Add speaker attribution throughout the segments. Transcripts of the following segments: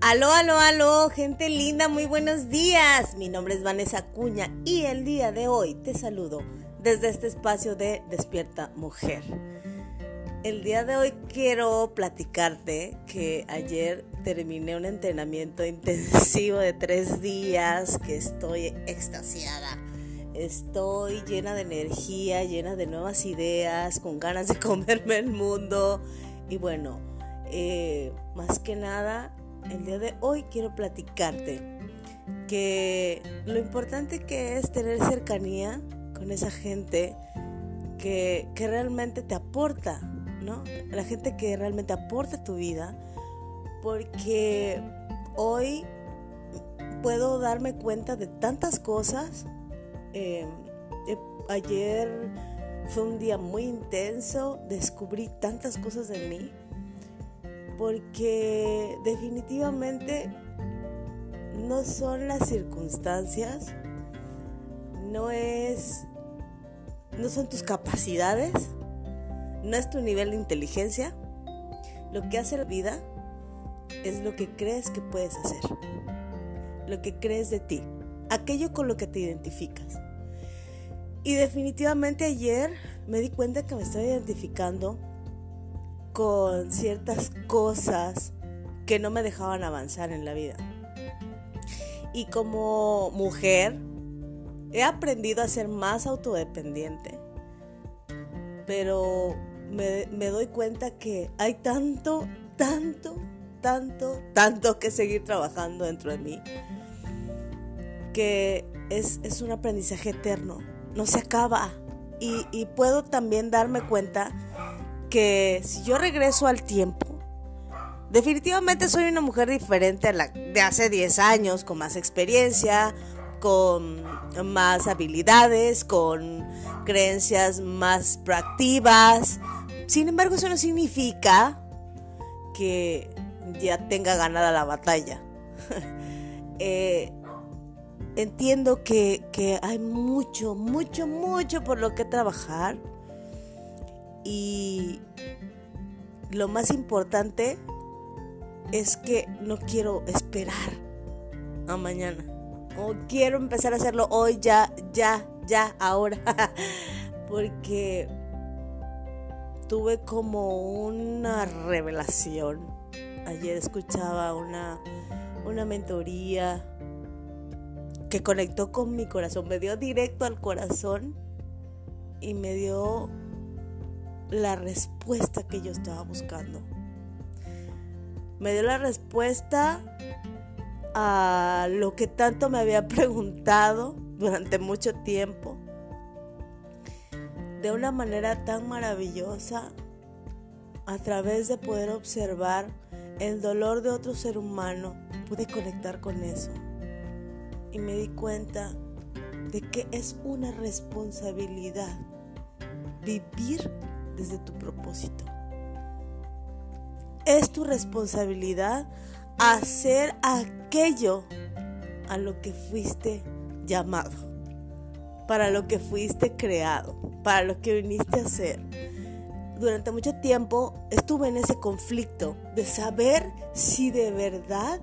Speaker 1: Aló, aló, aló, gente linda, muy buenos días. Mi nombre es Vanessa Cuña y el día de hoy te saludo desde este espacio de Despierta Mujer. El día de hoy quiero platicarte que ayer terminé un entrenamiento intensivo de tres días, que estoy extasiada. Estoy llena de energía, llena de nuevas ideas, con ganas de comerme el mundo. Y bueno, eh, más que nada el día de hoy quiero platicarte que lo importante que es tener cercanía con esa gente que, realmente te aporta, ¿no? La gente que realmente aporta tu vida, porque hoy puedo darme cuenta de tantas cosas. Em, ayer fue un día muy intenso, descubrí tantas cosas de mí porque definitivamente no son las circunstancias, no es no son tus capacidades, no es tu nivel de inteligencia. Lo que hace la vida es lo que crees que puedes hacer, lo que crees de ti, aquello con lo que te identificas. Y definitivamente ayer me di cuenta que me estoy identificando con ciertas cosas que no me dejaban avanzar en la vida. Y como mujer, he aprendido a ser más autodependiente. Pero me, doy cuenta que hay tanto, tanto, tanto, tanto que seguir trabajando dentro de mí. Que es, un aprendizaje eterno. No se acaba. Y, y puedo también darme cuenta que si yo regreso al tiempo, definitivamente soy una mujer diferente a la de hace 10 años, con más experiencia, con más habilidades, con creencias más proactivas. Sin embargo, eso no significa que ya tenga ganada la batalla. Eh, entiendo que, que hay mucho, mucho, mucho por lo que trabajar y lo más importante es que no quiero esperar a mañana. O quiero empezar a hacerlo hoy, ya, ya, ya, ahora. Porque tuve como una revelación. Ayer escuchaba una, una mentoría que conectó con mi corazón, me dio directo al corazón y me dio la respuesta que yo estaba buscando. Me dio la respuesta a lo que tanto me había preguntado durante mucho tiempo. De una manera tan maravillosa, a través de poder observar el dolor de otro ser humano, pude conectar con eso. Y me di cuenta de que es una responsabilidad vivir desde tu propósito. Es tu responsabilidad hacer aquello a lo que fuiste llamado, para lo que fuiste creado, para lo que viniste a ser. Durante mucho tiempo estuve en ese conflicto de saber si de verdad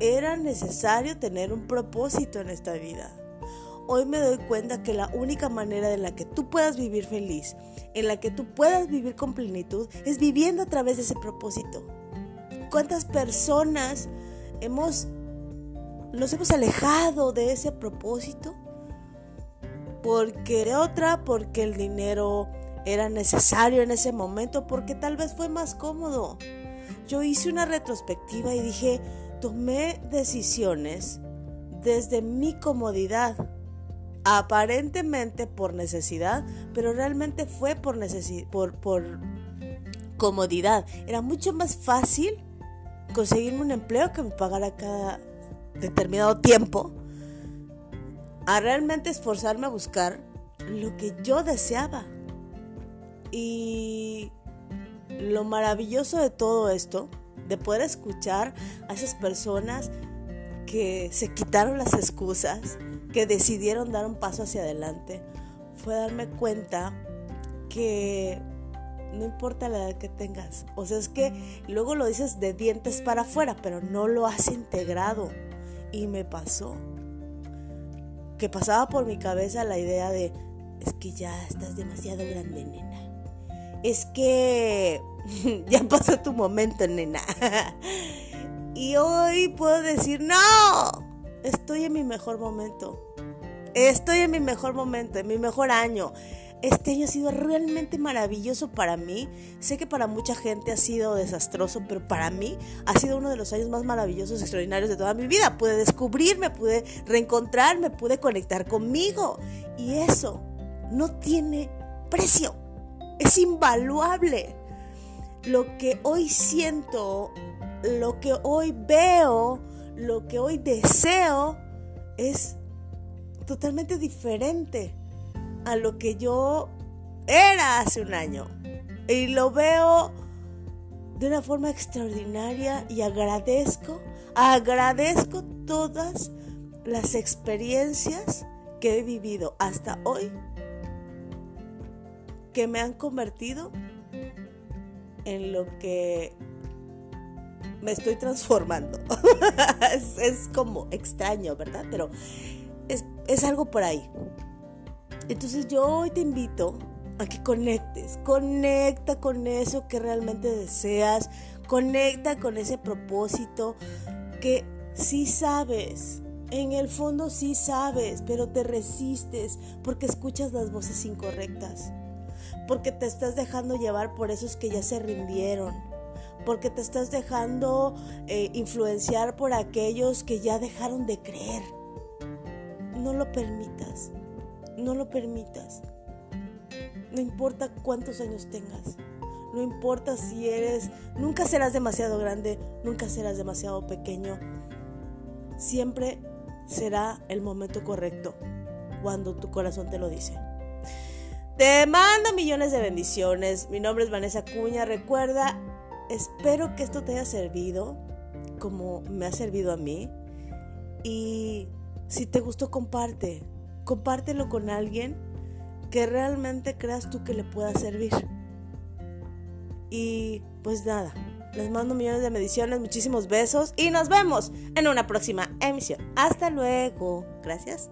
Speaker 1: era necesario tener un propósito en esta vida hoy me doy cuenta que la única manera en la que tú puedas vivir feliz, en la que tú puedas vivir con plenitud, es viviendo a través de ese propósito. ¿Cuántas personas hemos, nos hemos alejado de ese propósito? Porque de otra, porque el dinero era necesario en ese momento, porque tal vez fue más cómodo. Yo hice una retrospectiva y dije, tomé decisiones desde mi comodidad aparentemente por necesidad, pero realmente fue por, por, por comodidad. Era mucho más fácil conseguirme un empleo que me pagara cada determinado tiempo a realmente esforzarme a buscar lo que yo deseaba. Y lo maravilloso de todo esto, de poder escuchar a esas personas que se quitaron las excusas, que decidieron dar un paso hacia adelante, fue darme cuenta que no importa la edad que tengas. O sea, es que luego lo dices de dientes para afuera, pero no lo has integrado. Y me pasó. Que pasaba por mi cabeza la idea de, es que ya estás demasiado grande, nena. Es que ya pasó tu momento, nena. y hoy puedo decir, no, estoy en mi mejor momento. Estoy en mi mejor momento, en mi mejor año. Este año ha sido realmente maravilloso para mí. Sé que para mucha gente ha sido desastroso, pero para mí ha sido uno de los años más maravillosos, extraordinarios de toda mi vida. Pude descubrirme, pude reencontrarme, pude conectar conmigo. Y eso no tiene precio. Es invaluable. Lo que hoy siento, lo que hoy veo, lo que hoy deseo es totalmente diferente a lo que yo era hace un año. Y lo veo de una forma extraordinaria y agradezco, agradezco todas las experiencias que he vivido hasta hoy que me han convertido en lo que me estoy transformando. es, como extraño, ¿verdad? Pero es, es algo por ahí. Entonces yo hoy te invito a que conectes, conecta con eso que realmente deseas, conecta con ese propósito que sí sabes, en el fondo sí sabes, pero te resistes porque escuchas las voces incorrectas, porque te estás dejando llevar por esos que ya se rindieron, porque te estás dejando eh, influenciar por aquellos que ya dejaron de creer. No lo permitas. No lo permitas. No importa cuántos años tengas. No importa si eres, nunca serás demasiado grande, nunca serás demasiado pequeño. Siempre será el momento correcto cuando tu corazón te lo dice. Te mando millones de bendiciones. Mi nombre es Vanessa Cuña. Recuerda, espero que esto te haya servido como me ha servido a mí. Y si te gustó, comparte compártelo con alguien que realmente creas tú que le pueda servir. Y pues nada, les mando millones de mediciones, muchísimos besos y nos vemos en una próxima emisión. Hasta luego. Gracias.